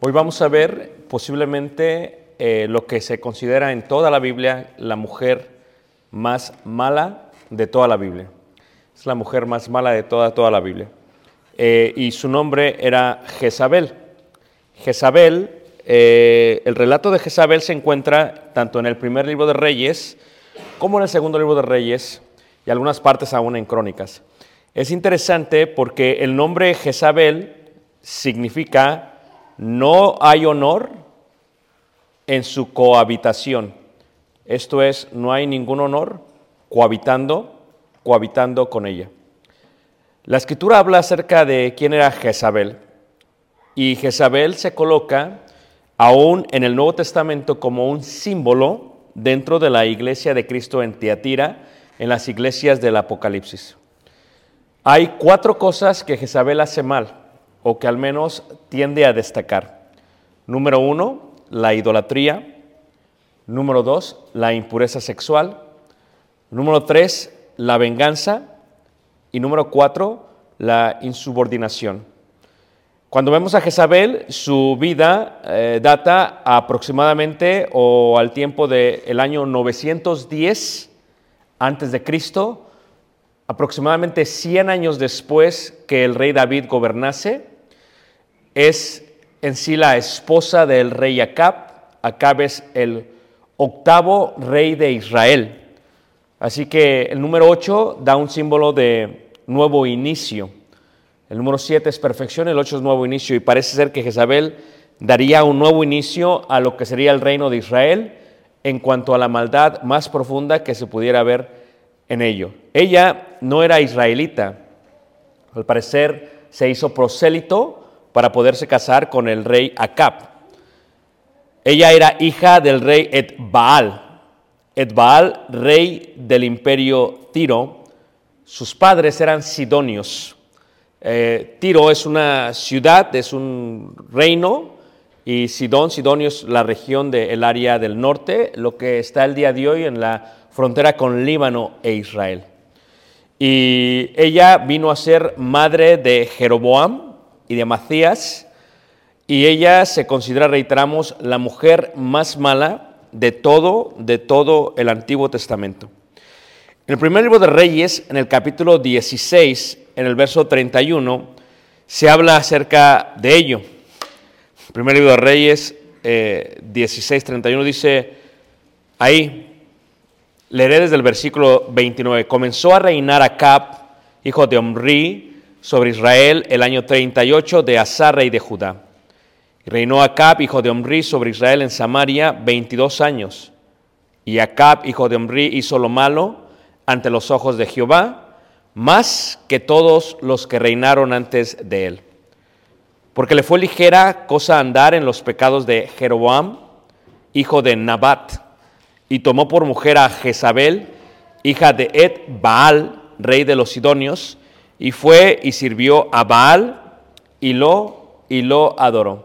Hoy vamos a ver posiblemente eh, lo que se considera en toda la Biblia la mujer más mala de toda la Biblia. Es la mujer más mala de toda, toda la Biblia. Eh, y su nombre era Jezabel. Jezabel, eh, el relato de Jezabel se encuentra tanto en el primer libro de Reyes como en el segundo libro de Reyes y algunas partes aún en Crónicas. Es interesante porque el nombre Jezabel significa no hay honor en su cohabitación. Esto es, no hay ningún honor cohabitando, cohabitando con ella. La escritura habla acerca de quién era Jezabel. Y Jezabel se coloca aún en el Nuevo Testamento como un símbolo dentro de la iglesia de Cristo en Tiatira, en las iglesias del Apocalipsis. Hay cuatro cosas que Jezabel hace mal, o que al menos tiende a destacar. Número uno, la idolatría. Número dos, la impureza sexual. Número tres, la venganza. Y número cuatro, la insubordinación. Cuando vemos a Jezabel, su vida eh, data aproximadamente o al tiempo del año 910 antes de Cristo, aproximadamente 100 años después que el rey David gobernase, es en sí la esposa del rey Acab. Acab es el octavo rey de Israel. Así que el número 8 da un símbolo de nuevo inicio. El número 7 es perfección, el 8 es nuevo inicio. Y parece ser que Jezabel daría un nuevo inicio a lo que sería el reino de Israel en cuanto a la maldad más profunda que se pudiera ver en ello. Ella no era israelita. Al parecer se hizo prosélito para poderse casar con el rey Acab. Ella era hija del rey Edbaal. Edbaal, rey del imperio Tiro. Sus padres eran sidonios. Eh, Tiro es una ciudad, es un reino, y Sidón, Sidonio es la región del área del norte, lo que está el día de hoy en la frontera con Líbano e Israel. Y ella vino a ser madre de Jeroboam y de Macías, y ella se considera, reiteramos, la mujer más mala de todo, de todo el Antiguo Testamento. En el primer libro de Reyes, en el capítulo 16, en el verso 31, se habla acerca de ello. El primer libro de Reyes, eh, 16, 31, dice ahí, leeré desde el versículo 29, comenzó a reinar Acab, hijo de Omri, sobre Israel el año 38 de Asa, rey de Judá. Reinó Acab, hijo de Omri, sobre Israel en Samaria 22 años. Y Acab, hijo de Omri, hizo lo malo ante los ojos de Jehová, más que todos los que reinaron antes de él. Porque le fue ligera cosa andar en los pecados de Jeroboam, hijo de Nabat, y tomó por mujer a Jezabel, hija de Ed Baal, rey de los Sidonios, y fue y sirvió a Baal y lo, y lo adoró.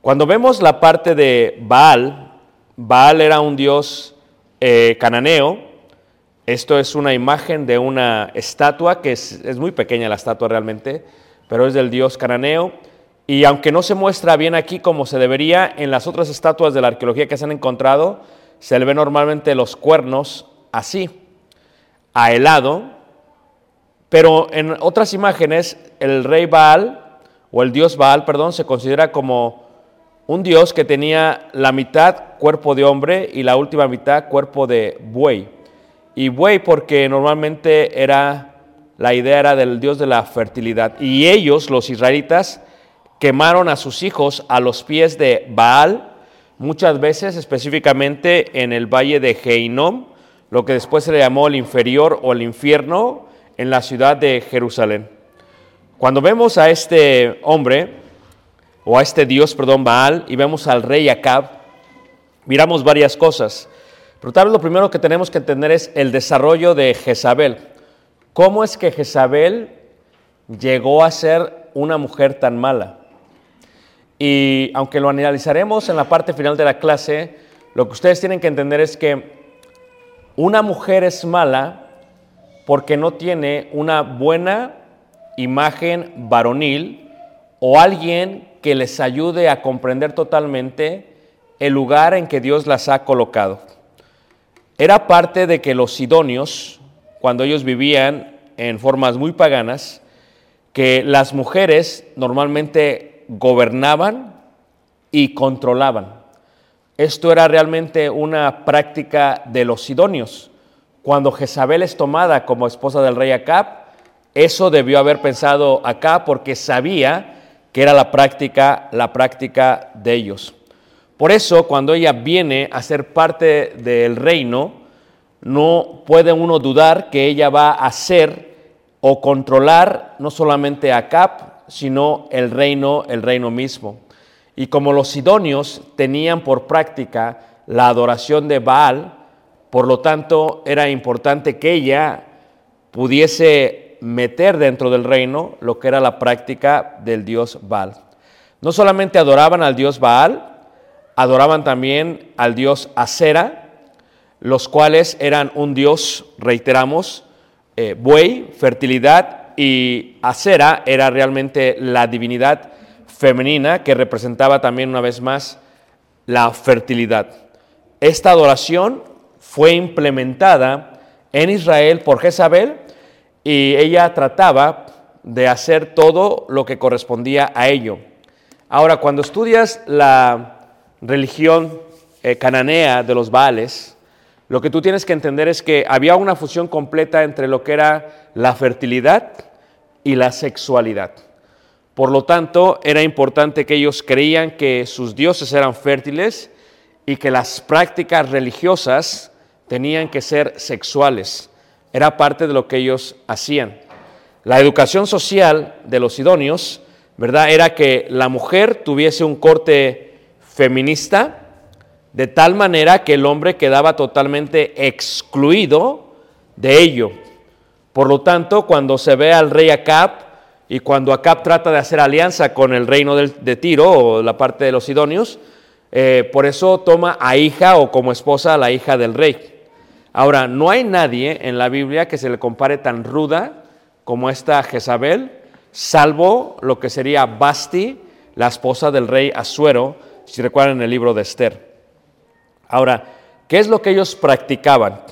Cuando vemos la parte de Baal, Baal era un dios eh, cananeo, esto es una imagen de una estatua, que es, es muy pequeña la estatua realmente, pero es del dios cananeo. Y aunque no se muestra bien aquí como se debería, en las otras estatuas de la arqueología que se han encontrado, se le ven normalmente los cuernos así, a helado, pero en otras imágenes el rey Baal, o el dios Baal, perdón, se considera como un dios que tenía la mitad cuerpo de hombre y la última mitad cuerpo de buey. Y buey porque normalmente era, la idea era del dios de la fertilidad. Y ellos, los israelitas, quemaron a sus hijos a los pies de Baal, muchas veces específicamente en el valle de Geinom, lo que después se le llamó el inferior o el infierno en la ciudad de Jerusalén. Cuando vemos a este hombre, o a este dios, perdón, Baal, y vemos al rey Acab, miramos varias cosas. Pero tal vez lo primero que tenemos que entender es el desarrollo de Jezabel. ¿Cómo es que Jezabel llegó a ser una mujer tan mala? Y aunque lo analizaremos en la parte final de la clase, lo que ustedes tienen que entender es que una mujer es mala porque no tiene una buena imagen varonil o alguien que les ayude a comprender totalmente el lugar en que Dios las ha colocado. Era parte de que los sidonios, cuando ellos vivían en formas muy paganas, que las mujeres normalmente gobernaban y controlaban. Esto era realmente una práctica de los sidonios. Cuando Jezabel es tomada como esposa del rey Acab, eso debió haber pensado acá porque sabía que era la práctica, la práctica de ellos. Por eso, cuando ella viene a ser parte del reino, no puede uno dudar que ella va a ser o controlar no solamente a sino el reino, el reino mismo. Y como los sidonios tenían por práctica la adoración de Baal, por lo tanto era importante que ella pudiese meter dentro del reino lo que era la práctica del dios Baal. No solamente adoraban al dios Baal, adoraban también al dios Acera, los cuales eran un dios, reiteramos, eh, buey, fertilidad y Acera era realmente la divinidad femenina que representaba también una vez más la fertilidad. Esta adoración fue implementada en Israel por Jezabel y ella trataba de hacer todo lo que correspondía a ello. Ahora, cuando estudias la religión eh, cananea de los Baales, lo que tú tienes que entender es que había una fusión completa entre lo que era la fertilidad y la sexualidad. Por lo tanto, era importante que ellos creían que sus dioses eran fértiles y que las prácticas religiosas tenían que ser sexuales. Era parte de lo que ellos hacían. La educación social de los idóneos, ¿verdad? Era que la mujer tuviese un corte feminista, de tal manera que el hombre quedaba totalmente excluido de ello. Por lo tanto, cuando se ve al rey Acab y cuando Acab trata de hacer alianza con el reino de Tiro o la parte de los Sidonios, eh, por eso toma a hija o como esposa a la hija del rey. Ahora, no hay nadie en la Biblia que se le compare tan ruda como esta Jezabel, salvo lo que sería Basti, la esposa del rey Asuero, si recuerdan el libro de Esther. Ahora, ¿qué es lo que ellos practicaban?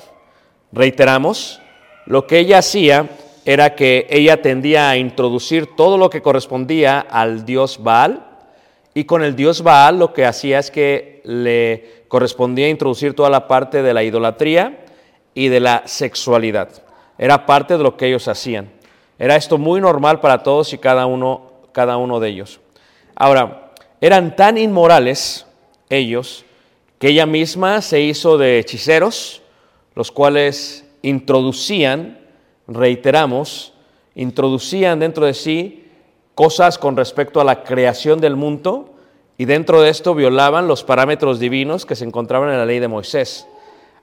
Reiteramos, lo que ella hacía era que ella tendía a introducir todo lo que correspondía al dios Baal, y con el dios Baal lo que hacía es que le correspondía introducir toda la parte de la idolatría y de la sexualidad. Era parte de lo que ellos hacían. Era esto muy normal para todos y cada uno, cada uno de ellos. Ahora, eran tan inmorales ellos que ella misma se hizo de hechiceros, los cuales introducían reiteramos, introducían dentro de sí cosas con respecto a la creación del mundo y dentro de esto violaban los parámetros divinos que se encontraban en la ley de Moisés.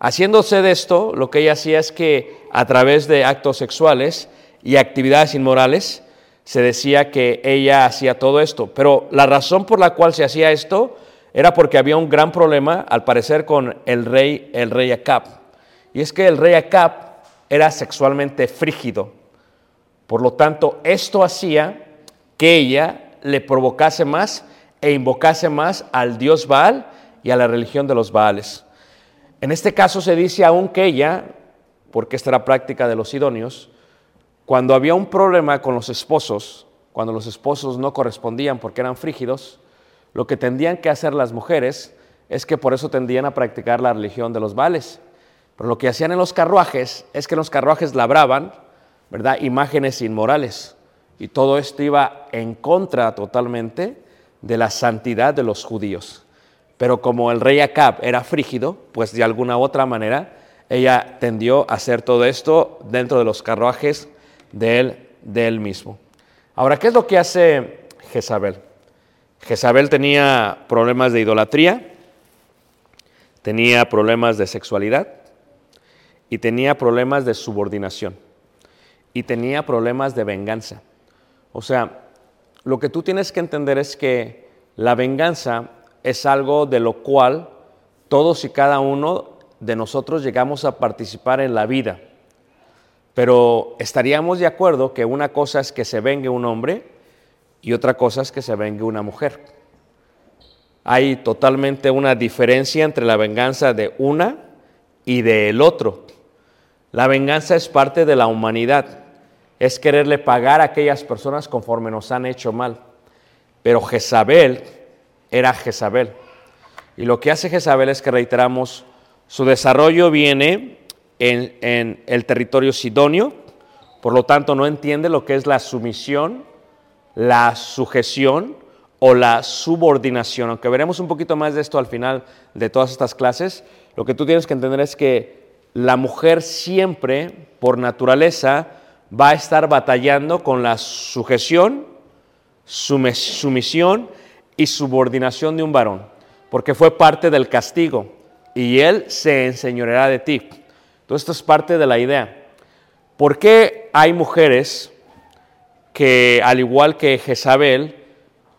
Haciéndose de esto, lo que ella hacía es que a través de actos sexuales y actividades inmorales, se decía que ella hacía todo esto. Pero la razón por la cual se hacía esto era porque había un gran problema, al parecer, con el rey, el rey Acab. Y es que el rey Acab era sexualmente frígido. Por lo tanto, esto hacía que ella le provocase más e invocase más al dios Baal y a la religión de los Baales. En este caso se dice aún que ella, porque esta era práctica de los idóneos, cuando había un problema con los esposos, cuando los esposos no correspondían porque eran frígidos, lo que tendían que hacer las mujeres es que por eso tendían a practicar la religión de los vales. Pero lo que hacían en los carruajes es que en los carruajes labraban, ¿verdad?, imágenes inmorales. Y todo esto iba en contra totalmente de la santidad de los judíos. Pero como el rey Acab era frígido, pues de alguna otra manera ella tendió a hacer todo esto dentro de los carruajes de él, de él mismo. Ahora, ¿qué es lo que hace Jezabel? Jezabel tenía problemas de idolatría, tenía problemas de sexualidad y tenía problemas de subordinación y tenía problemas de venganza. O sea, lo que tú tienes que entender es que la venganza es algo de lo cual todos y cada uno de nosotros llegamos a participar en la vida. Pero estaríamos de acuerdo que una cosa es que se vengue un hombre y otra cosa es que se vengue una mujer. Hay totalmente una diferencia entre la venganza de una y del otro. La venganza es parte de la humanidad, es quererle pagar a aquellas personas conforme nos han hecho mal. Pero Jezabel era Jezabel. Y lo que hace Jezabel es que reiteramos, su desarrollo viene en, el territorio sidonio, por lo tanto no entiende lo que es la sumisión, la sujeción o la subordinación. Aunque veremos un poquito más de esto al final de todas estas clases, lo que tú tienes que entender es que la mujer siempre, por naturaleza, va a estar batallando con la sujeción, sumisión y subordinación de un varón, porque fue parte del castigo y él se enseñoreará de ti. Todo esto es parte de la idea. ¿Por qué hay mujeres que, al igual que Jezabel,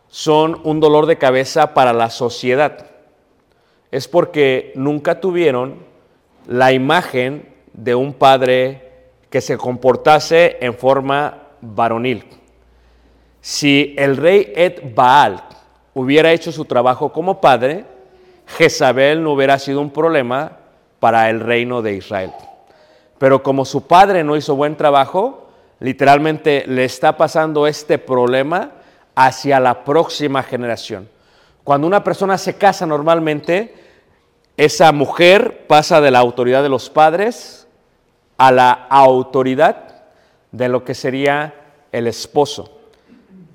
son un dolor de cabeza para la sociedad? Es porque nunca tuvieron la imagen de un padre que se comportase en forma varonil. Si el rey Ed Baal hubiera hecho su trabajo como padre, Jezabel no hubiera sido un problema para el reino de Israel. Pero como su padre no hizo buen trabajo, literalmente le está pasando este problema hacia la próxima generación. Cuando una persona se casa normalmente, esa mujer pasa de la autoridad de los padres a la autoridad de lo que sería el esposo.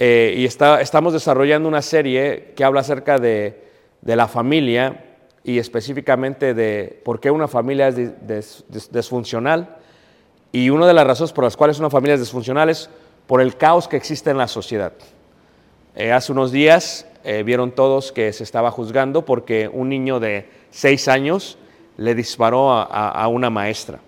Eh, y estamos desarrollando una serie que habla acerca de, la familia y específicamente de por qué una familia es disfuncional. Y una de las razones por las cuales una familia es disfuncional es por el caos que existe en la sociedad. Eh, hace unos días eh, vieron todos que se estaba juzgando porque un niño de seis años le disparó a, una maestra.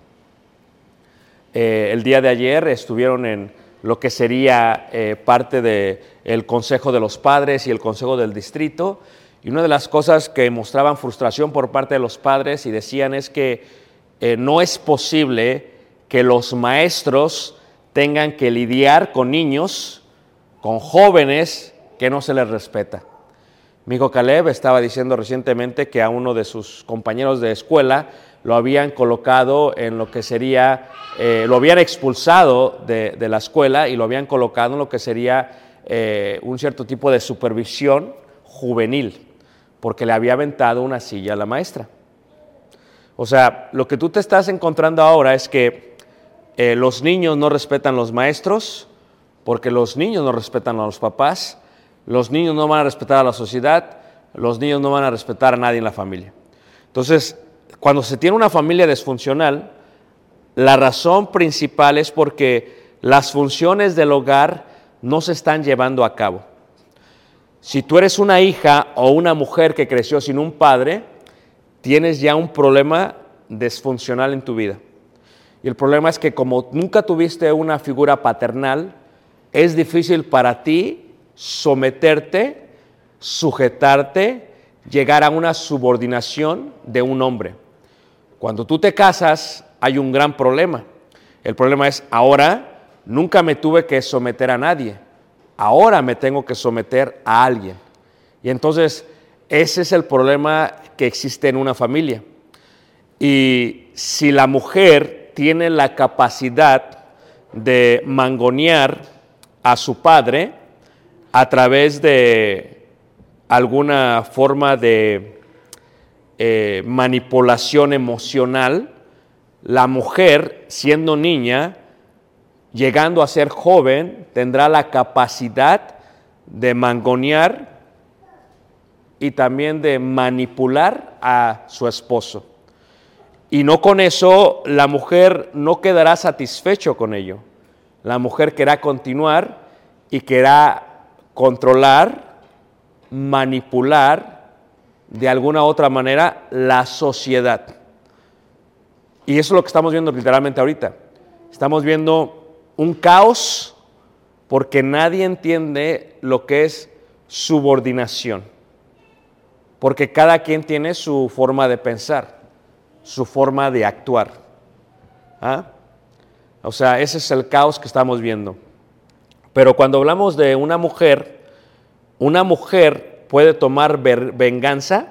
El día de ayer estuvieron en lo que sería parte del Consejo de los Padres y el Consejo del Distrito y una de las cosas que mostraban frustración por parte de los padres y decían es que eh, no es posible que los maestros tengan que lidiar con niños, con jóvenes que no se les respeta. Mi hijo Caleb estaba diciendo recientemente que a uno de sus compañeros de escuela lo habían colocado en lo que sería, eh, lo habían expulsado de, la escuela y lo habían colocado en lo que sería eh, un cierto tipo de supervisión juvenil porque le había aventado una silla a la maestra. O sea, lo que tú te estás encontrando ahora es que eh, los niños no respetan los maestros, porque los niños no respetan a los papás, los niños no van a respetar a la sociedad, los niños no van a respetar a nadie en la familia. Entonces, cuando se tiene una familia disfuncional, La razón principal es porque las funciones del hogar no se están llevando a cabo. Si tú eres una hija o una mujer que creció sin un padre, tienes ya un problema disfuncional en tu vida. Y el problema es que como nunca tuviste una figura paternal, es difícil para ti someterte, sujetarte, llegar a una subordinación de un hombre. Cuando tú te casas hay un gran problema. El problema es, ahora nunca me tuve que someter a nadie, ahora me tengo que someter a alguien. Y entonces ese es el problema que existe en una familia. Y si la mujer tiene la capacidad de mangonear a su padre a través de alguna forma de eh, manipulación emocional, la mujer, siendo niña, llegando a ser joven, tendrá la capacidad de mangonear y también de manipular a su esposo. Y no con eso la mujer no quedará satisfecho con ello. La mujer querrá continuar y querrá controlar, manipular de alguna otra manera la sociedad. Y eso es lo que estamos viendo literalmente ahorita. Estamos viendo un caos porque nadie entiende lo que es subordinación. Porque cada quien tiene su forma de pensar su forma de actuar. ¿Ah? O sea, ese es el caos que estamos viendo. Pero cuando hablamos de una mujer, una mujer puede tomar venganza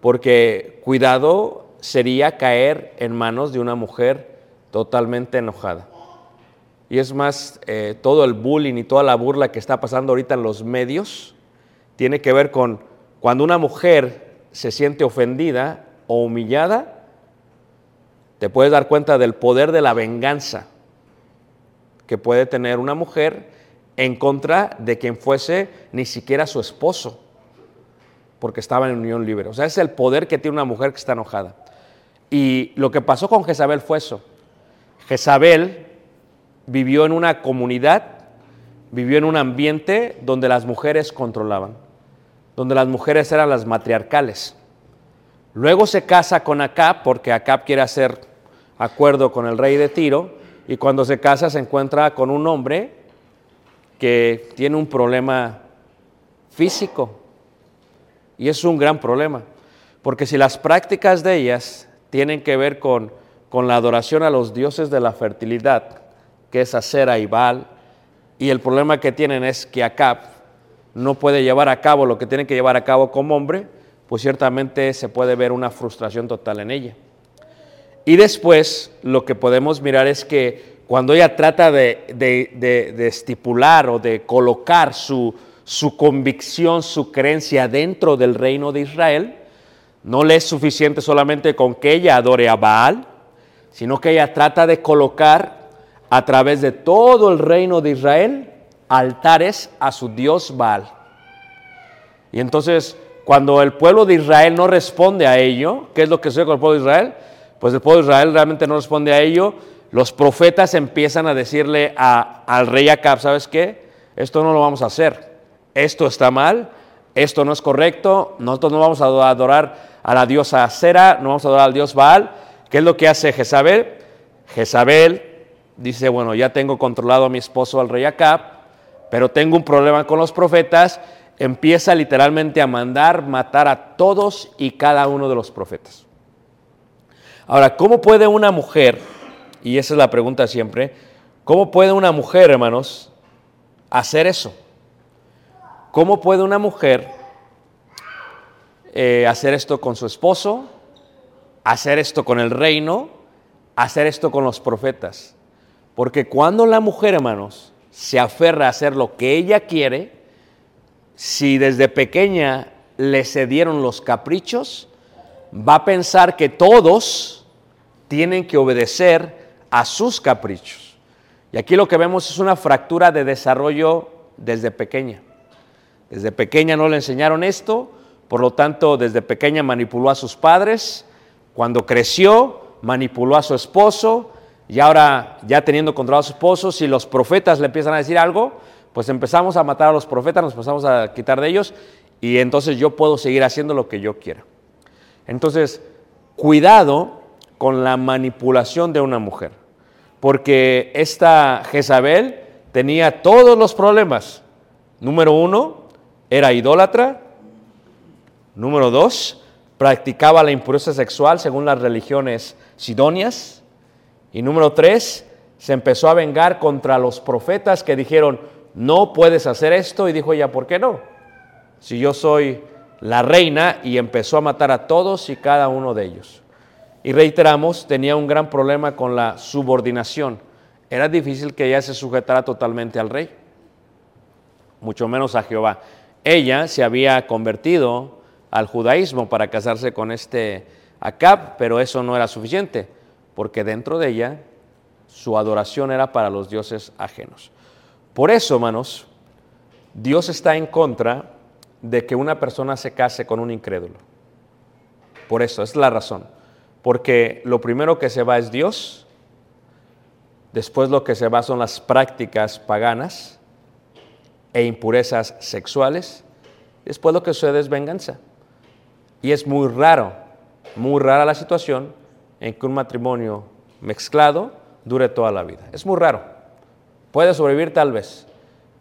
porque cuidado sería caer en manos de una mujer totalmente enojada. Y es más, eh, todo el bullying y toda la burla que está pasando ahorita en los medios tiene que ver con cuando una mujer se siente ofendida o humillada, te puedes dar cuenta del poder de la venganza que puede tener una mujer en contra de quien fuese ni siquiera su esposo, porque estaba en unión libre. O sea, es el poder que tiene una mujer que está enojada. Y lo que pasó con Jezabel fue eso. Jezabel vivió en una comunidad, vivió en un ambiente donde las mujeres controlaban, donde las mujeres eran las matriarcales. Luego se casa con Acab porque Acab quiere hacer acuerdo con el rey de Tiro y cuando se casa se encuentra con un hombre que tiene un problema físico y es un gran problema porque si las prácticas de ellas tienen que ver con, con la adoración a los dioses de la fertilidad, que es Acera y Baal, y el problema que tienen es que Acab no puede llevar a cabo lo que tiene que llevar a cabo como hombre, pues ciertamente se puede ver una frustración total en ella. Y después lo que podemos mirar es que cuando ella trata de, estipular o de colocar su, su convicción, su creencia dentro del reino de Israel, no le es suficiente solamente con que ella adore a Baal, sino que ella trata de colocar a través de todo el reino de Israel altares a su dios Baal. Y entonces cuando el pueblo de Israel no responde a ello, ¿qué es lo que sucede con el pueblo de Israel? Pues el pueblo de Israel realmente no responde a ello. Los profetas empiezan a decirle al rey Acab, ¿sabes qué? Esto no lo vamos a hacer. Esto está mal, esto no es correcto, nosotros no vamos a adorar a la diosa Acera, no vamos a adorar al dios Baal. ¿Qué es lo que hace Jezabel? Jezabel dice, bueno, ya tengo controlado a mi esposo, al rey Acab, pero tengo un problema con los profetas empieza literalmente a mandar matar a todos y cada uno de los profetas. Ahora, ¿cómo puede una mujer, y esa es la pregunta siempre, ¿cómo puede una mujer, hermanos, hacer eso? ¿Cómo puede una mujer eh, hacer esto con su esposo, hacer esto con el reino, hacer esto con los profetas? Porque cuando la mujer, hermanos, se aferra a hacer lo que ella quiere, si desde pequeña le cedieron los caprichos, va a pensar que todos tienen que obedecer a sus caprichos. Y aquí lo que vemos es una fractura de desarrollo desde pequeña. Desde pequeña no le enseñaron esto, por lo tanto desde pequeña manipuló a sus padres, cuando creció manipuló a su esposo, Y ahora, ya teniendo controlado a su esposo, si los profetas le empiezan a decir algo, pues empezamos a matar a los profetas, nos empezamos a quitar de ellos y entonces yo puedo seguir haciendo lo que yo quiera. Entonces, cuidado con la manipulación de una mujer, porque esta Jezabel tenía todos los problemas. Número uno, era idólatra. Número dos, practicaba la impureza sexual según las religiones sidonias. Y número tres, se empezó a vengar contra los profetas que dijeron, no puedes hacer esto. Y dijo ella, ¿por qué no? Si yo soy la reina y empezó a matar a todos y cada uno de ellos. Y reiteramos, tenía un gran problema con la subordinación. Era difícil que ella se sujetara totalmente al rey, mucho menos a Jehová. Ella se había convertido al judaísmo para casarse con este Acab, pero eso no era suficiente, porque dentro de ella su adoración era para los dioses ajenos. Por eso, hermanos, Dios está en contra de que una persona se case con un incrédulo. Por eso, es la razón. Porque lo primero que se va es Dios, después lo que se va son las prácticas paganas e impurezas sexuales, después lo que sucede es venganza. Y es muy raro, muy rara la situación en que un matrimonio mezclado dure toda la vida. Es muy raro. Puede sobrevivir tal vez,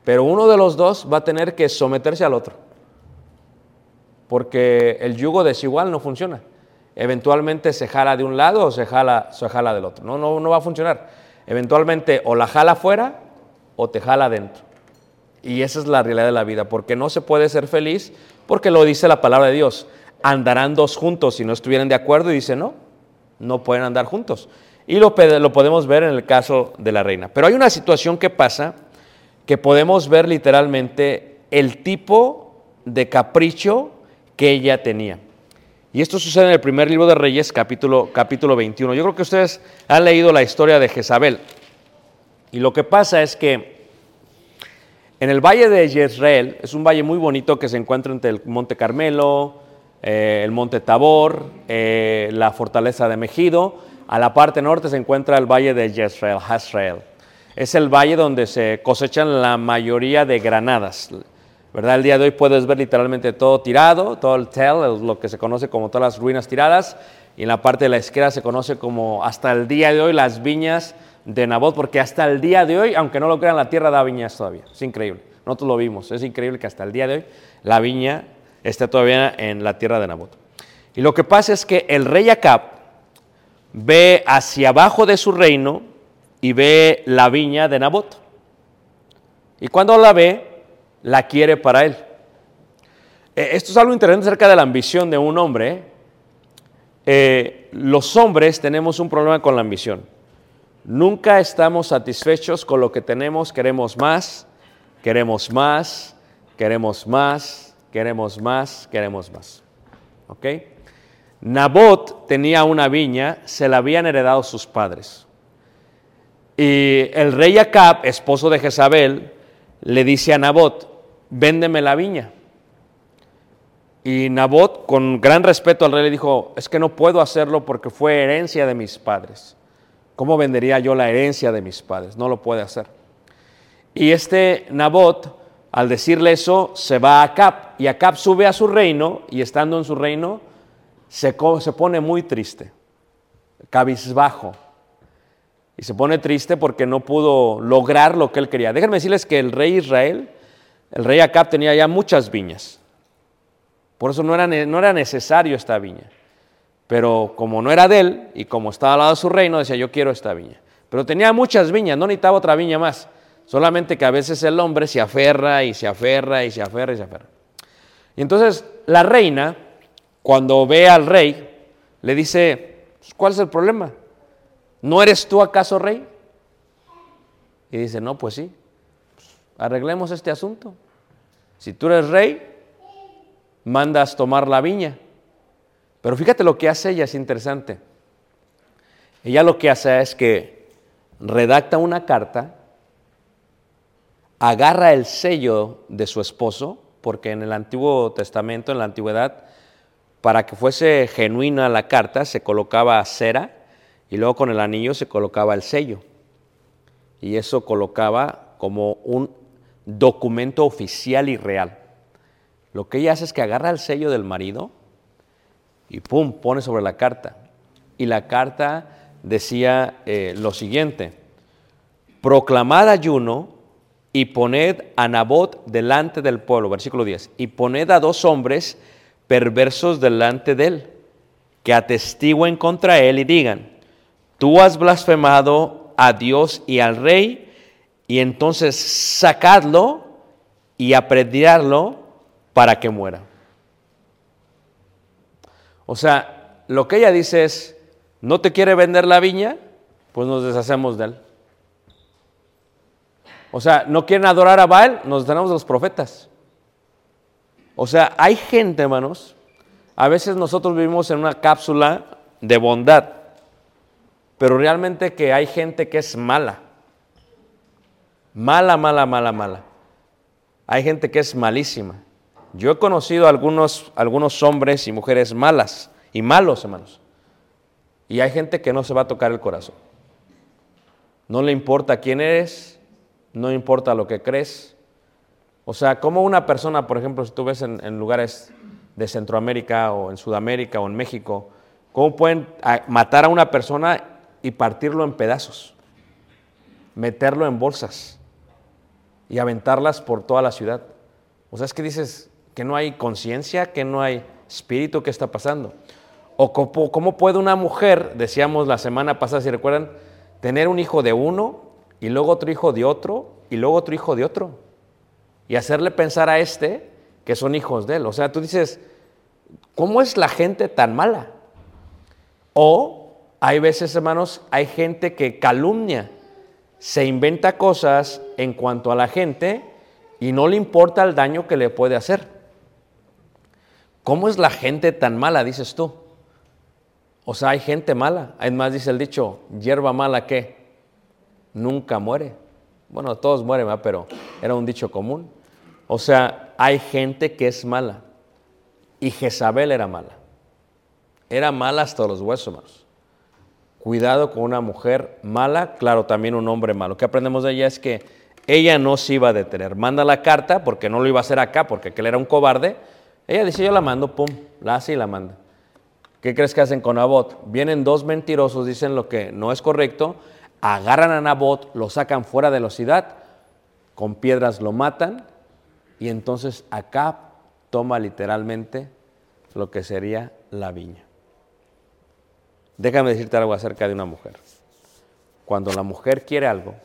pero uno de los dos va a tener que someterse al otro porque el yugo desigual no funciona. Eventualmente se jala de un lado o se jala, se jala del otro. No, no, no va a funcionar. Eventualmente o la jala afuera o te jala adentro. Y esa es la realidad de la vida, porque no se puede ser feliz, porque lo dice la palabra de Dios. Andarán dos juntos si no estuvieran de acuerdo y dice no, no pueden andar juntos. Y lo, lo podemos ver en el caso de la reina. Pero hay una situación que pasa que podemos ver literalmente el tipo de capricho que ella tenía. Y esto sucede en el primer libro de Reyes, capítulo, capítulo 21. Yo creo que ustedes han leído la historia de Jezabel. Y lo que pasa es que en el valle de Jezreel, es un valle muy bonito que se encuentra entre el Monte Carmelo, eh, el Monte Tabor, eh, la fortaleza de Mejido. A la parte norte se encuentra el valle de Jezreel, Hazrael. Es el valle donde se cosechan la mayoría de granadas. ¿verdad? El día de hoy puedes ver literalmente todo tirado, todo el tel, lo que se conoce como todas las ruinas tiradas, y en la parte de la izquierda se conoce como hasta el día de hoy las viñas de Nabot, porque hasta el día de hoy, aunque no lo crean, la tierra da viñas todavía. Es increíble. Nosotros lo vimos. Es increíble que hasta el día de hoy la viña esté todavía en la tierra de Nabot. Y lo que pasa es que el rey Acab ve hacia abajo de su reino y ve la viña de Nabot. Y cuando la ve, la quiere para él. Eh, esto es algo interesante acerca de la ambición de un hombre. Eh, los hombres tenemos un problema con la ambición. Nunca estamos satisfechos con lo que tenemos, queremos más, queremos más, queremos más, queremos más, queremos más. ¿Ok? Nabot tenía una viña, se la habían heredado sus padres. Y el rey Acab, esposo de Jezabel, le dice a Nabot, véndeme la viña. Y Nabot, con gran respeto al rey, le dijo, es que no puedo hacerlo porque fue herencia de mis padres. ¿Cómo vendería yo la herencia de mis padres? No lo puede hacer. Y este Nabot, al decirle eso, se va a Acab. Y Acab sube a su reino y estando en su reino, se, se pone muy triste, cabizbajo. Y se pone triste porque no pudo lograr lo que él quería. Déjenme decirles que el rey Israel el rey Acab tenía ya muchas viñas. Por eso no era, no era necesario esta viña. Pero como no era de él y como estaba al lado de su reino, decía, yo quiero esta viña. Pero tenía muchas viñas, no necesitaba otra viña más. Solamente que a veces el hombre se aferra y se aferra y se aferra y se aferra. Y entonces la reina, cuando ve al rey, le dice, pues, ¿cuál es el problema? ¿No eres tú acaso rey? Y dice, no, pues sí, arreglemos este asunto. Si tú eres rey, mandas tomar la viña. Pero fíjate lo que hace ella, es interesante. Ella lo que hace es que redacta una carta, agarra el sello de su esposo, porque en el Antiguo Testamento, en la Antigüedad, para que fuese genuina la carta, se colocaba cera y luego con el anillo se colocaba el sello. Y eso colocaba como un documento oficial y real. Lo que ella hace es que agarra el sello del marido y pum, pone sobre la carta. Y la carta decía eh, lo siguiente, proclamad ayuno y poned a Nabot delante del pueblo, versículo 10, y poned a dos hombres perversos delante de él, que atestiguen contra él y digan, tú has blasfemado a Dios y al rey, y entonces sacadlo y aprediarlo para que muera. O sea, lo que ella dice es, ¿no te quiere vender la viña? Pues nos deshacemos de él. O sea, ¿no quieren adorar a Baal? Nos tenemos los profetas. O sea, hay gente, hermanos, a veces nosotros vivimos en una cápsula de bondad, pero realmente que hay gente que es mala. Mala, mala, mala, mala. Hay gente que es malísima. Yo he conocido algunos, algunos hombres y mujeres malas y malos, hermanos. Y hay gente que no se va a tocar el corazón. No le importa quién eres, no importa lo que crees. O sea, como una persona, por ejemplo, si tú ves en, lugares de Centroamérica o en Sudamérica o en México, ¿cómo pueden matar a una persona y partirlo en pedazos? Meterlo en bolsas y aventarlas por toda la ciudad. O sea, es que dices, que no hay conciencia, que no hay espíritu, ¿qué está pasando? O cómo, puede una mujer, decíamos la semana pasada, si recuerdan, tener un hijo de uno y luego otro hijo de otro y luego otro hijo de otro y hacerle pensar a este que son hijos de él. O sea, tú dices, ¿cómo es la gente tan mala? O hay veces, hermanos, hay gente que calumnia, se inventa cosas en cuanto a la gente y no le importa el daño que le puede hacer. ¿Cómo es la gente tan mala, dices tú? O sea, hay gente mala. Además dice el dicho, hierba mala que nunca muere. Bueno, todos mueren, pero era un dicho común. O sea, hay gente que es mala. Y Jezabel era mala. Era mala hasta los huesos, hermanos. Cuidado con una mujer mala, claro, también un hombre malo. Lo que aprendemos de ella es que ella no se iba a detener. Manda la carta, porque no lo iba a hacer acá, porque él era un cobarde, ella dice, yo la mando, pum, la hace y la manda. ¿Qué crees que hacen con Nabot? Vienen dos mentirosos, dicen lo que no es correcto, agarran a Nabot, lo sacan fuera de la ciudad, con piedras lo matan y entonces acá toma literalmente lo que sería la viña. Déjame decirte algo acerca de una mujer. Cuando la mujer quiere algo,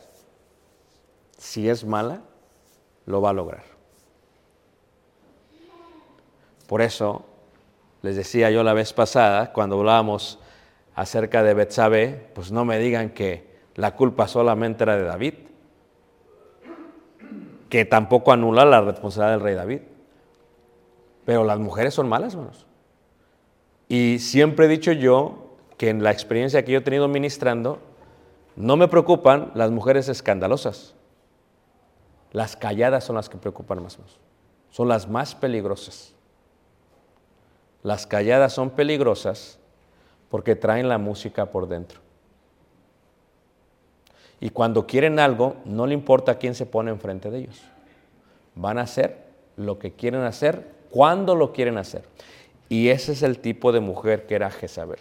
si es mala, lo va a lograr. Por eso les decía yo la vez pasada, cuando hablábamos acerca de Betsabé, pues no me digan que la culpa solamente era de David, que tampoco anula la responsabilidad del rey David. Pero las mujeres son malas, hermanos. Y siempre he dicho yo que en la experiencia que yo he tenido ministrando, no me preocupan las mujeres escandalosas. Las calladas son las que preocupan más. Son las más peligrosas. Las calladas son peligrosas porque traen la música por dentro. Y cuando quieren algo, no le importa quién se pone enfrente de ellos. Van a hacer lo que quieren hacer cuando lo quieren hacer. Y ese es el tipo de mujer que era Jezabel.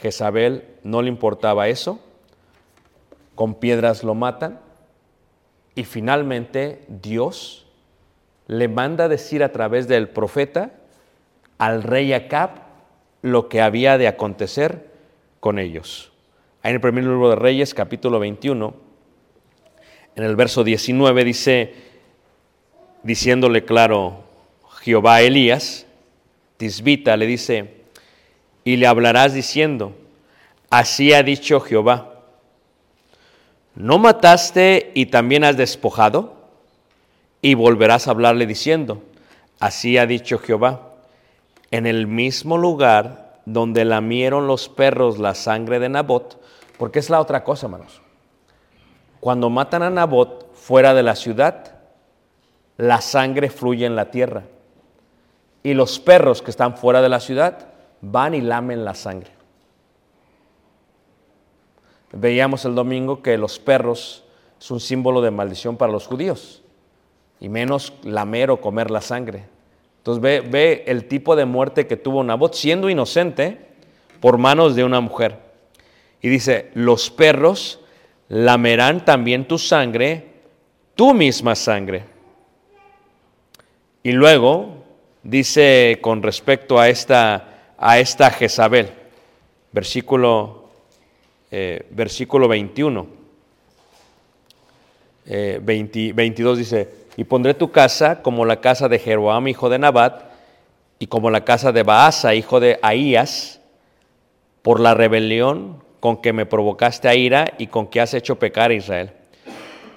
Jezabel no le importaba eso, con piedras lo matan, y finalmente Dios le manda decir a través del profeta al rey Acab lo que había de acontecer con ellos. En el primer libro de Reyes, capítulo 21, en el verso 19 dice, diciéndole claro Jehová a Elías, Tisbita le dice, y le hablarás diciendo, así ha dicho Jehová, ¿no mataste y también has despojado? Y volverás a hablarle diciendo, así ha dicho Jehová, en el mismo lugar donde lamieron los perros la sangre de Nabot, porque es la otra cosa, hermanos. Cuando matan a Nabot fuera de la ciudad, la sangre fluye en la tierra. Y los perros que están fuera de la ciudad van y lamen la sangre. veíamos el domingo que los perros es un símbolo de maldición para los judíos, y menos lamer o comer la sangre. Entonces ve, el tipo de muerte que tuvo Nabot siendo inocente por manos de una mujer. Y dice, los perros lamerán también tu sangre, tu misma sangre. Y luego dice con respecto a esta, a esta Jezabel, versículo, eh, versículo 21, 22 eh, dice, y pondré tu casa como la casa de Jeroboam, hijo de Nabat, y como la casa de Baasa, hijo de Ahías, por la rebelión con que me provocaste a ira y con que has hecho pecar a Israel.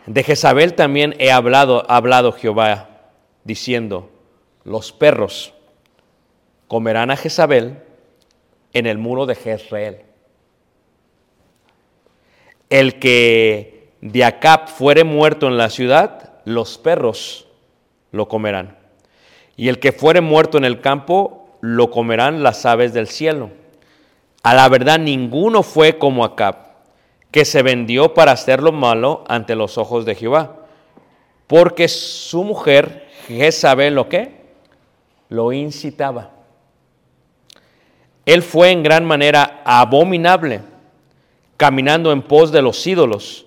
De Jezabel también he hablado, hablado Jehová, diciendo, los perros comerán a Jezabel en el muro de Jezreel. El que de Acab fuere muerto en la ciudad, los perros lo comerán. Y el que fuere muerto en el campo, lo comerán las aves del cielo. A la verdad, ninguno fue como Acab, que se vendió para hacer lo malo ante los ojos de Jehová. Porque su mujer, Jezabel, ¿lo qué? Lo incitaba. Él fue en gran manera abominable, caminando en pos de los ídolos,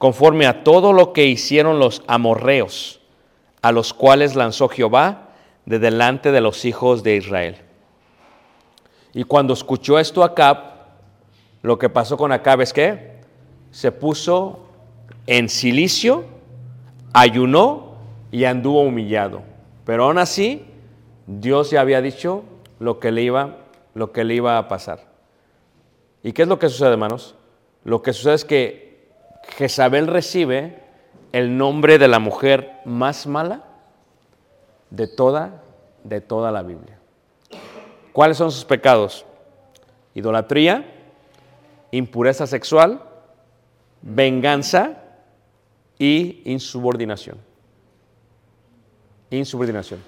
conforme a todo lo que hicieron los amorreos, a los cuales lanzó Jehová de delante de los hijos de Israel. Y cuando escuchó esto Acab, lo que pasó con Acab es que se puso en silicio, ayunó y anduvo humillado. Pero aún así, Dios ya había dicho lo que le iba, lo que le iba a pasar. ¿Y qué es lo que sucede, hermanos? Lo que sucede es que Jezabel recibe el nombre de la mujer más mala de toda, de toda la Biblia. ¿Cuáles son sus pecados? Idolatría, impureza sexual, venganza y insubordinación. Insubordinación.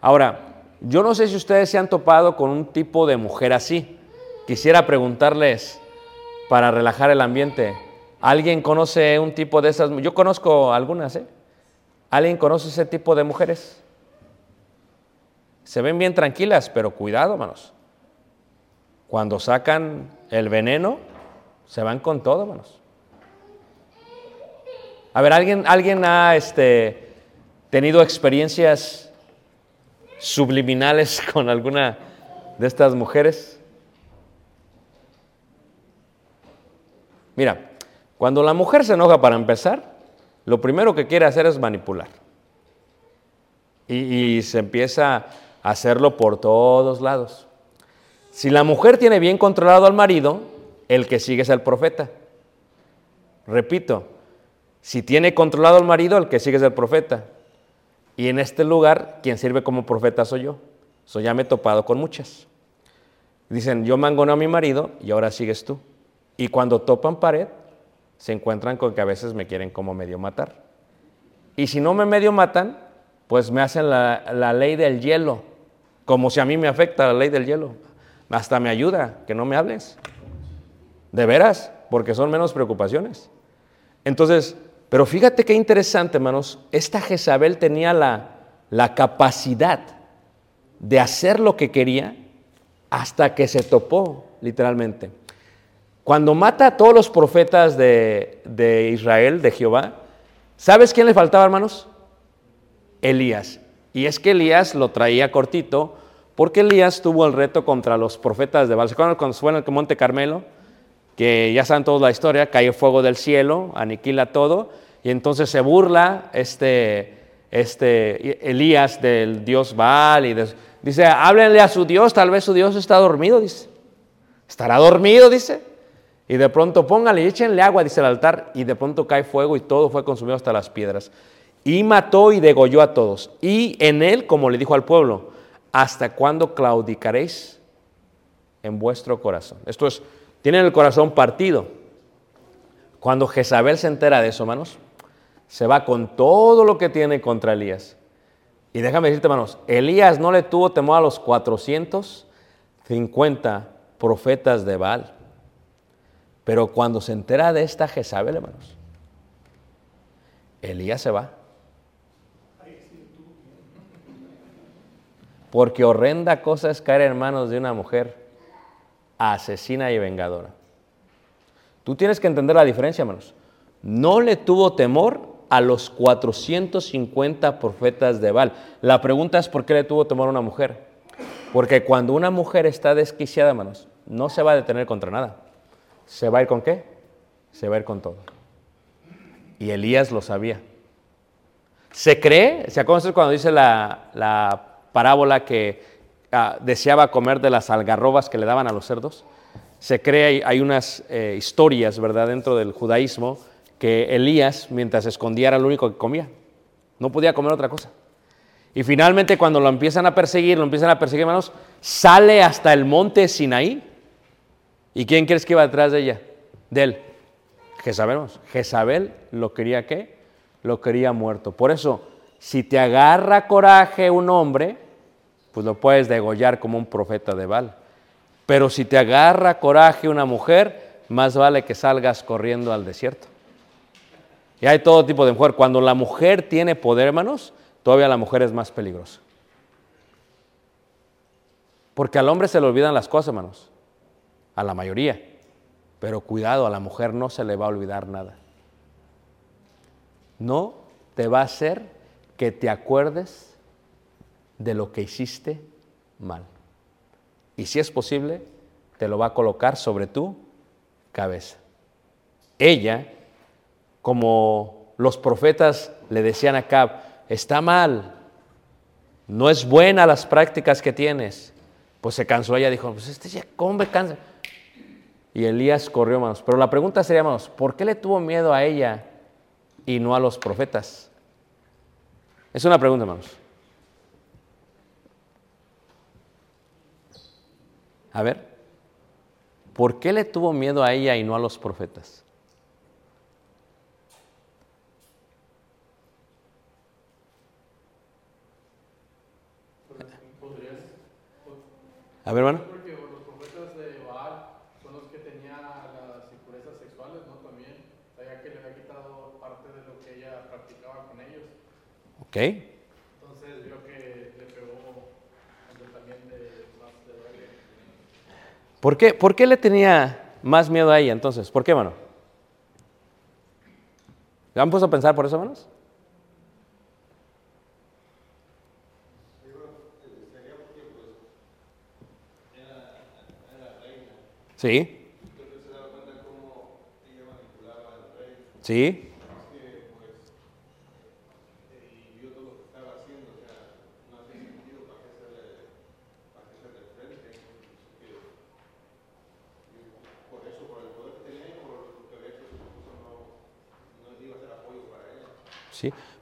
Ahora, yo no sé si ustedes se han topado con un tipo de mujer así. Quisiera preguntarles, para relajar el ambiente, ¿alguien conoce un tipo de esas? Yo conozco algunas, ¿eh? ¿Alguien conoce ese tipo de mujeres? Se ven bien tranquilas, pero cuidado, hermanos. Cuando sacan el veneno, se van con todo, hermanos. A ver, ¿alguien, alguien ha este, tenido experiencias subliminales con alguna de estas mujeres? Mira, cuando la mujer se enoja para empezar, lo primero que quiere hacer es manipular. Y, se empieza hacerlo por todos lados. Si la mujer tiene bien controlado al marido, el que sigue es el profeta. Repito, si tiene controlado al marido, el que sigue es el profeta. Y en este lugar, quien sirve como profeta soy yo. Soy ya me he topado con muchas. Dicen, yo mangono a mi marido y ahora sigues tú. Y cuando topan pared, se encuentran con que a veces me quieren como medio matar. Y si no me medio matan, pues me hacen la, la ley del hielo. Como si a mí me afecta la ley del hielo. Hasta me ayuda que no me hables. De veras, porque son menos preocupaciones. Entonces, pero fíjate qué interesante, hermanos. Esta Jezabel tenía la, la capacidad de hacer lo que quería hasta que se topó, literalmente. Cuando mata a todos los profetas de, de Israel, de Jehová, ¿sabes quién le faltaba, hermanos? Elías. Y es que Elías lo traía cortito, porque Elías tuvo el reto contra los profetas de Baal. ¿Se acuerdan cuando fue en el Monte Carmelo? Que ya saben todos la historia, cae fuego del cielo, aniquila todo, y entonces se burla este, este Elías del dios Baal y dice, háblenle a su dios, tal vez su dios está dormido, dice. Estará dormido, dice. Y de pronto póngale, échenle agua, dice el altar, y de pronto cae fuego y todo fue consumido hasta las piedras y mató y degolló a todos. Y en él, como le dijo al pueblo, ¿hasta cuándo claudicaréis en vuestro corazón? Esto es, tienen el corazón partido. Cuando Jezabel se entera de eso, hermanos, se va con todo lo que tiene contra Elías. Y déjame decirte, hermanos, Elías no le tuvo temor a los 450 profetas de Baal. Pero cuando se entera de esta Jezabel, hermanos, Elías se va. Porque horrenda cosa es caer en manos de una mujer asesina y vengadora. Tú tienes que entender la diferencia, hermanos. No le tuvo temor a los 450 profetas de Baal. La pregunta es por qué le tuvo temor a una mujer. Porque cuando una mujer está desquiciada, hermanos, no se va a detener contra nada. ¿Se va a ir con qué? Se va a ir con todo. Y Elías lo sabía. Se cree, ¿se acuerdan cuando dice la, parábola que ah, deseaba comer de las algarrobas que le daban a los cerdos? Se cree, hay unas eh, historias, ¿verdad?, dentro del judaísmo, que Elías, mientras escondía, era lo único que comía. No podía comer otra cosa. Y finalmente, cuando lo empiezan a perseguir, lo empiezan a perseguir, hermanos, sale hasta el monte Sinaí. ¿Y quién crees que iba detrás de ella? De él. Jezabel. Jezabel lo quería qué? Lo quería muerto. Por eso, si te agarra coraje un hombre, pues lo puedes degollar como un profeta de Baal. Pero si te agarra coraje una mujer, más vale que salgas corriendo al desierto. Y hay todo tipo de mujer. Cuando la mujer tiene poder, hermanos, todavía la mujer es más peligrosa. Porque al hombre se le olvidan las cosas, hermanos. A la mayoría. Pero cuidado, a la mujer no se le va a olvidar nada. No te va a hacer que te acuerdes de lo que hiciste mal. Y si es posible, te lo va a colocar sobre tu cabeza. Ella, como los profetas le decían a Cab, está mal, no es buena las prácticas que tienes. Pues se cansó ella, dijo, pues este ya, ¿cómo me cansa? Y Elías corrió, hermanos. Pero la pregunta sería, hermanos, ¿por qué le tuvo miedo a ella y no a los profetas? Es una pregunta, hermanos. A ver, ¿por qué le tuvo miedo a ella y no a los profetas? A ver, hermano. Porque los profetas de Baal son los que tenían las impurezas sexuales, ¿no? También, ya que le había quitado parte de lo que ella practicaba con ellos. Ok. Entonces, creo que le pegó también de más de. ¿Por qué, ¿Por qué le tenía más miedo a ella entonces? ¿Por qué, hermano? ¿Le han puesto a pensar por eso, hermanos? Sí. Sí.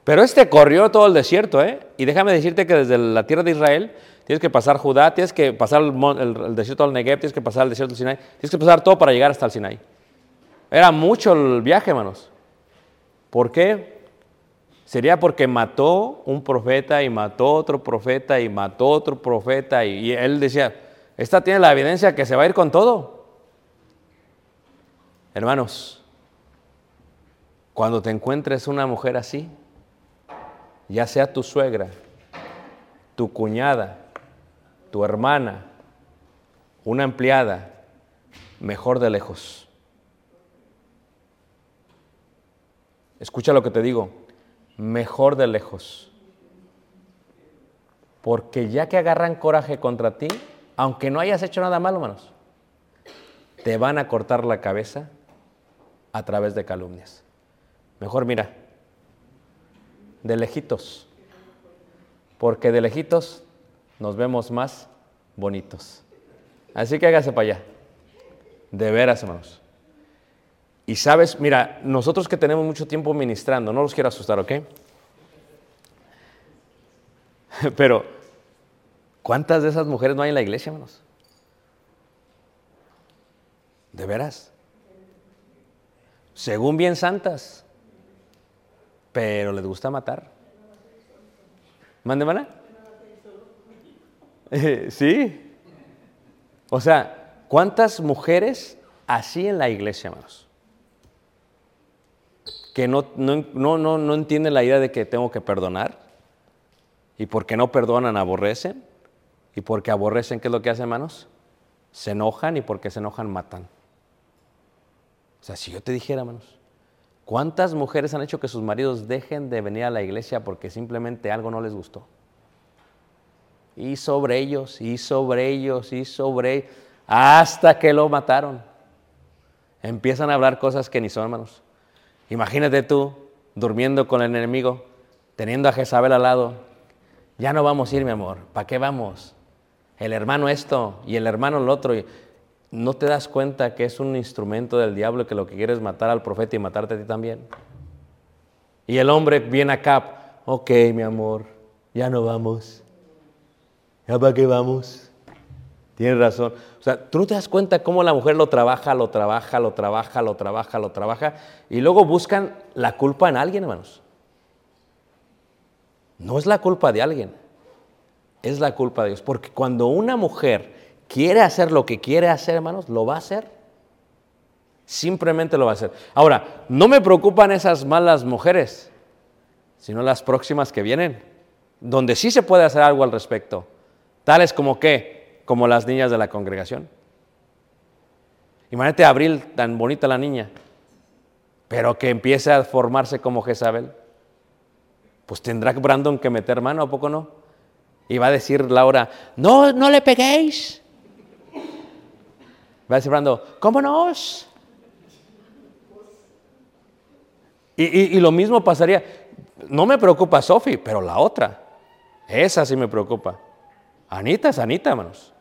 Pero este corrió todo el desierto, ¿eh? Y déjame decirte que desde la tierra de Israel tienes que pasar Judá, tienes que pasar el, desierto del Negev, tienes que pasar el desierto del Sinai, tienes que pasar todo para llegar hasta el Sinai. Era mucho el viaje, hermanos. ¿Por qué? Sería porque mató un profeta y mató otro profeta y mató otro profeta y él decía, esta tiene la evidencia que se va a ir con todo. Hermanos, cuando te encuentres una mujer así, ya sea tu suegra, tu cuñada, tu hermana, una empleada, mejor de lejos. Escucha lo que te digo, mejor de lejos. Porque ya que agarran coraje contra ti, aunque no hayas hecho nada malo, hermanos, te van a cortar la cabeza a través de calumnias. Mejor mira, de lejitos, porque de lejitos nos vemos más bonitos. Así que hágase para allá. De veras, hermanos. Y sabes, mira, nosotros que tenemos mucho tiempo ministrando, no los quiero asustar, ¿ok? Pero, ¿cuántas de esas mujeres no hay en la iglesia, hermanos? ¿De veras? Según bien santas, pero les gusta matar. ¿Mande, mana? sí. O sea, ¿cuántas mujeres así en la iglesia, hermanos. Que no, no, no, no, no entienden la idea de que tengo que perdonar. Y porque no perdonan, aborrecen. Y porque aborrecen, ¿qué es lo que hacen, hermanos? Se enojan y porque se enojan, matan. O sea, si yo te dijera, hermanos, ¿cuántas mujeres han hecho que sus maridos dejen de venir a la iglesia porque simplemente algo no les gustó? Y sobre ellos, y sobre ellos, y sobre ellos, hasta que lo mataron. Empiezan a hablar cosas que ni son, hermanos. Imagínate tú durmiendo con el enemigo, teniendo a Jezabel al lado. Ya no vamos a ir, mi amor. ¿Para qué vamos? El hermano esto y el hermano el otro. ¿No te das cuenta que es un instrumento del diablo que lo que quiere es matar al profeta y matarte a ti también? Y el hombre viene acá, ok, mi amor, ya no vamos. ¿Ya para qué vamos? Tienes razón. O sea, tú no te das cuenta cómo la mujer lo trabaja, lo trabaja, lo trabaja, lo trabaja, lo trabaja, y luego buscan la culpa en alguien, hermanos. No es la culpa de alguien, es la culpa de Dios. Porque cuando una mujer quiere hacer lo que quiere hacer, hermanos, lo va a hacer. Simplemente lo va a hacer. Ahora, no me preocupan esas malas mujeres, sino las próximas que vienen, donde sí se puede hacer algo al respecto. Tales como qué, como las niñas de la congregación. Imagínate Abril, tan bonita la niña, pero que empiece a formarse como Jezabel. Pues tendrá Brandon que meter mano, ¿a poco no? Y va a decir Laura, no, no le peguéis. Va a decir Brandon, ¿cómo no? Y, y, lo mismo pasaría, no me preocupa Sophie, pero la otra, esa sí me preocupa. Anita es Anita, hermanos.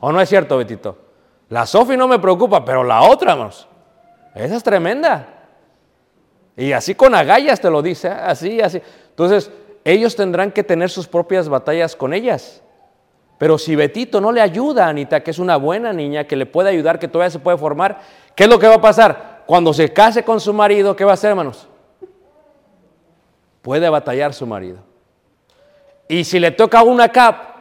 ¿O no es cierto, Betito? La Sofi no me preocupa, pero la otra, hermanos. Esa es tremenda. Y así con agallas te lo dice, ¿eh? así, así. Entonces, ellos tendrán que tener sus propias batallas con ellas. Pero si Betito no le ayuda a Anita, que es una buena niña, que le puede ayudar, que todavía se puede formar, ¿qué es lo que va a pasar? Cuando se case con su marido, ¿qué va a hacer, hermanos? Puede batallar su marido. Y si le toca una cap,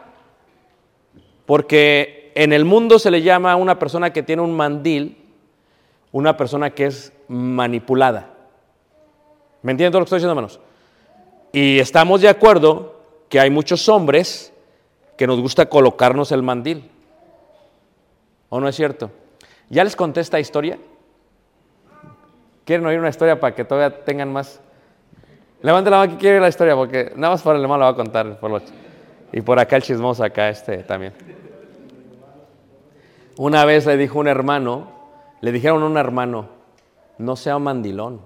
porque en el mundo se le llama a una persona que tiene un mandil, una persona que es manipulada. ¿Me entienden lo que estoy diciendo, hermanos? Y estamos de acuerdo que hay muchos hombres que nos gusta colocarnos el mandil. ¿O no es cierto? ¿Ya les conté esta historia? ¿Quieren oír una historia para que todavía tengan más? Levante la mano que quiere la historia, porque nada más para el hermano la va a contar. Por y por acá el chismoso, acá este también. Una vez le dijo un hermano, le dijeron a un hermano, no sea un mandilón.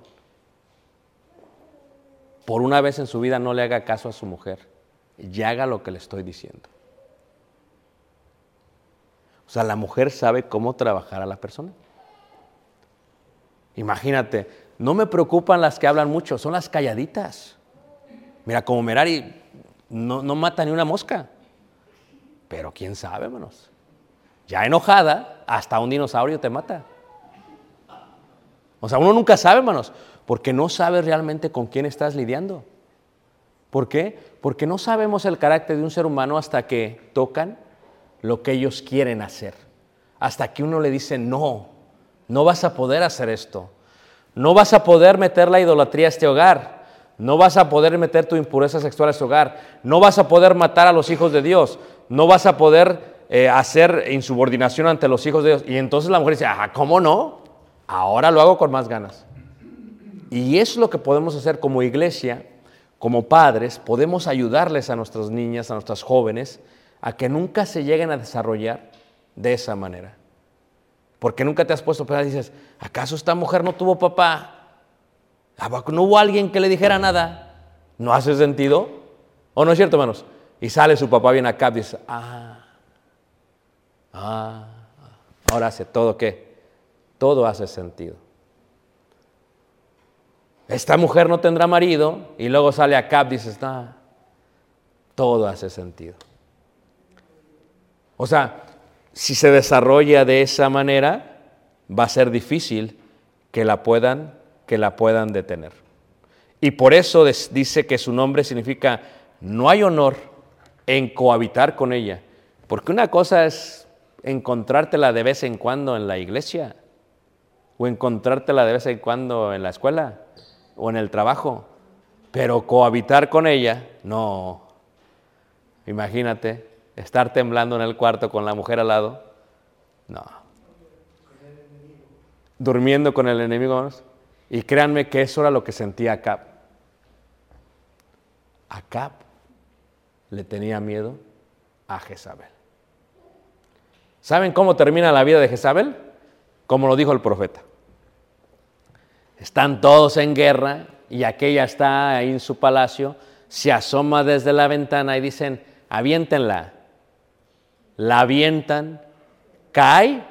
Por una vez en su vida no le haga caso a su mujer y haga lo que le estoy diciendo. Sea, la mujer sabe cómo trabajar a la persona. Imagínate, no me preocupan las que hablan mucho, son las calladitas. Mira, como Merari no, no mata ni una mosca. Pero quién sabe, hermanos. Ya enojada, hasta un dinosaurio te mata. O sea, uno nunca sabe, hermanos, porque no sabe realmente con quién estás lidiando. ¿Por qué? Porque no sabemos el carácter de un ser humano hasta que tocan lo que ellos quieren hacer. Hasta que uno le dice, no, no vas a poder hacer esto. No vas a poder meter la idolatría a este hogar. No vas a poder meter tu impureza sexual a este hogar. No vas a poder matar a los hijos de Dios. No vas a poder eh, hacer insubordinación ante los hijos de Dios. Y entonces la mujer dice, ajá, ¿cómo no? Ahora lo hago con más ganas. Y es lo que podemos hacer como iglesia, como padres, podemos ayudarles a nuestras niñas, a nuestras jóvenes, a que nunca se lleguen a desarrollar de esa manera. Porque nunca te has puesto a pensar y dices, ¿acaso esta mujer no tuvo papá? ¿No hubo alguien que le dijera nada? ¿No hace sentido? ¿O no es cierto, hermanos? Y sale su papá bien acá y dice, ah, Ah, ahora hace todo qué? Todo hace sentido. Esta mujer no tendrá marido y luego sale acá y dices, está todo hace sentido. O sea, si se desarrolla de esa manera, va a ser difícil que la puedan, que la puedan detener. Y por eso dice que su nombre significa no hay honor en cohabitar con ella. Porque una cosa es encontrártela de vez en cuando en la iglesia. o encontrártela de vez en cuando en la escuela o en el trabajo, pero cohabitar con ella, no. Imagínate, estar temblando en el cuarto con la mujer al lado, no. Durmiendo con el enemigo, y créanme que eso era lo que sentía Acab. Acab le tenía miedo a Jezabel. ¿Saben cómo termina la vida de Jezabel? Como lo dijo el profeta. Están todos en guerra y aquella está ahí en su palacio, se asoma desde la ventana y dicen, aviéntenla. La avientan, cae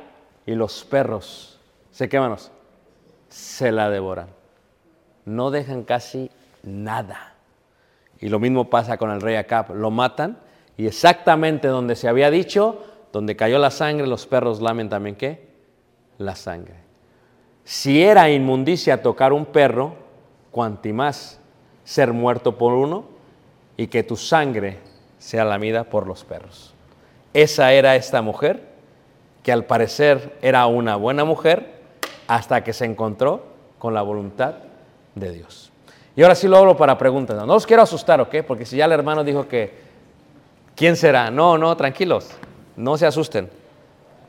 y los perros, se queman, se la devoran. No dejan casi nada. Y lo mismo pasa con el rey Acab, lo matan y exactamente donde se había dicho, donde cayó la sangre, los perros lamen también qué? La sangre. Si era inmundicia tocar un perro, cuanti más ser muerto por uno y que tu sangre sea lamida por los perros. Esa era esta mujer, que al parecer era una buena mujer, hasta que se encontró con la voluntad de Dios. Y ahora sí lo hablo para preguntas. No os quiero asustar, ¿ok? Porque si ya el hermano dijo que, ¿quién será? No, no, tranquilos, no se asusten.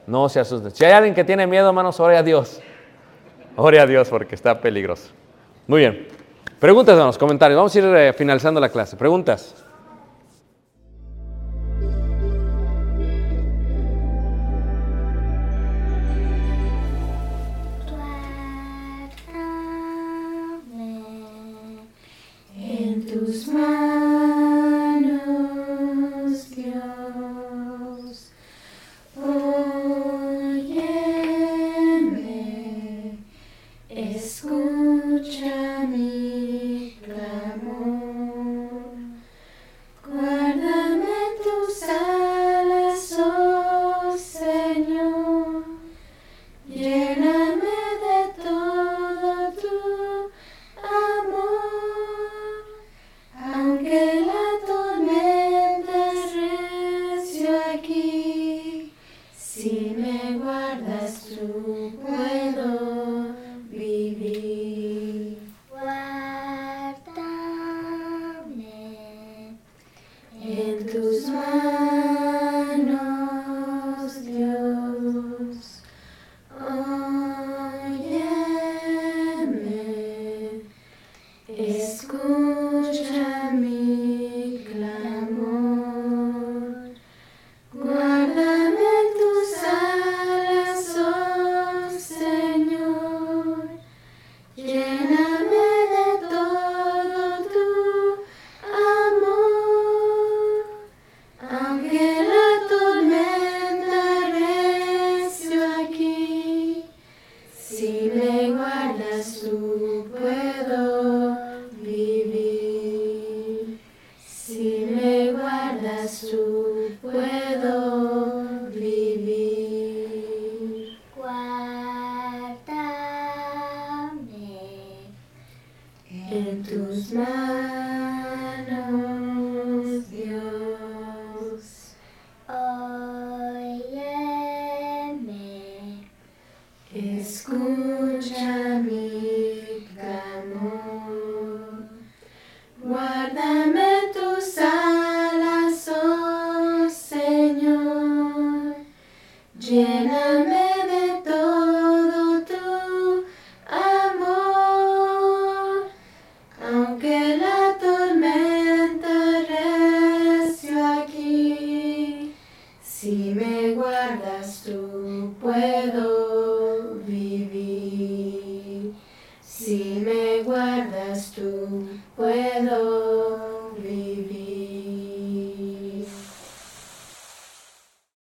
No se asusten. Si hay alguien que tiene miedo, hermanos, ore a Dios. Ore a Dios porque está peligroso. Muy bien. Preguntas los comentarios. Vamos a ir eh, finalizando la clase. Preguntas.